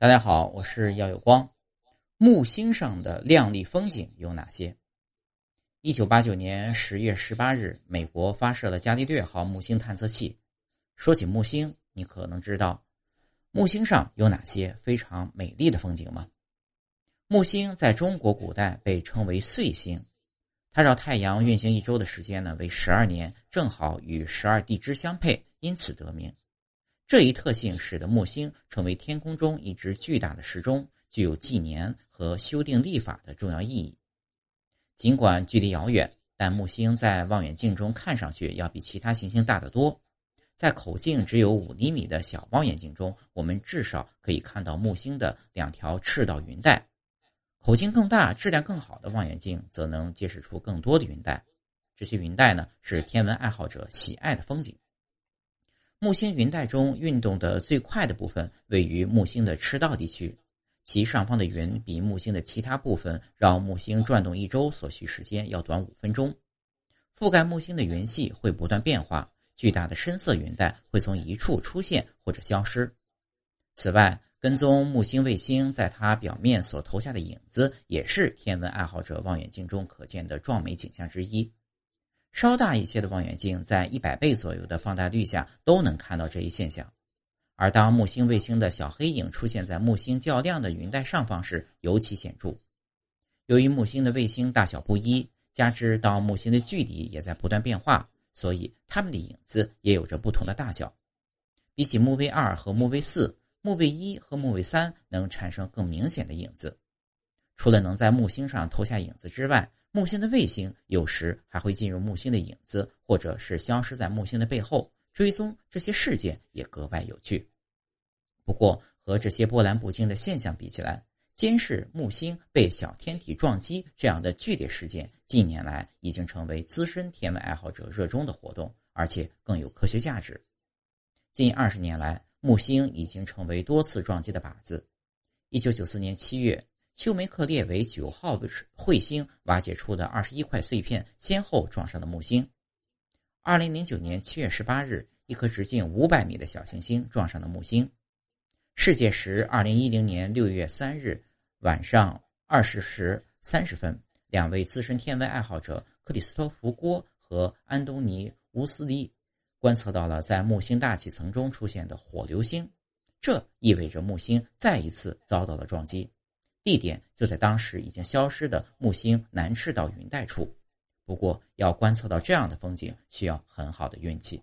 大家好，我是耀有光。木星上的亮丽风景有哪些？一九八九年十月十八日，美国发射了伽利略号木星探测器。说起木星，你可能知道木星上有哪些非常美丽的风景吗？木星在中国古代被称为岁星，它绕太阳运行一周的时间呢为十二年，正好与十二地支相配，因此得名。这一特性使得木星成为天空中一只巨大的时钟，具有纪年和修订历法的重要意义。尽管距离遥远，但木星在望远镜中看上去要比其他行星大得多。在口径只有五厘米的小望远镜中，我们至少可以看到木星的两条赤道云带；口径更大、质量更好的望远镜则能揭示出更多的云带。这些云带呢，是天文爱好者喜爱的风景。木星云带中运动的最快的部分位于木星的赤道地区，其上方的云比木星的其他部分绕木星转动一周所需时间要短五分钟。覆盖木星的云系会不断变化，巨大的深色云带会从一处出现或者消失。此外，跟踪木星卫星在它表面所投下的影子，也是天文爱好者望远镜中可见的壮美景象之一。稍大一些的望远镜在一百倍左右的放大率下都能看到这一现象，而当木星卫星的小黑影出现在木星较亮的云带上方时尤其显著。由于木星的卫星大小不一，加之到木星的距离也在不断变化，所以它们的影子也有着不同的大小。比起木卫二和木卫四，木卫一和木卫三能产生更明显的影子。除了能在木星上投下影子之外，木星的卫星有时还会进入木星的影子，或者是消失在木星的背后。追踪这些事件也格外有趣。不过，和这些波澜不惊的现象比起来，监视木星被小天体撞击这样的剧烈事件，近年来已经成为资深天文爱好者热衷的活动，而且更有科学价值。近二十年来，木星已经成为多次撞击的靶子。一九九四年七月。丘梅克列为九号彗星瓦解出的二十一块碎片，先后撞上了木星。二零零九年七月十八日，一颗直径五百米的小行星撞上了木星。世界时二零一零年六月三日晚上二十时三十分，两位资深天文爱好者克里斯托弗郭和安东尼乌斯利观测到了在木星大气层中出现的火流星，这意味着木星再一次遭到了撞击。地点就在当时已经消失的木星南赤道云带处，不过要观测到这样的风景，需要很好的运气。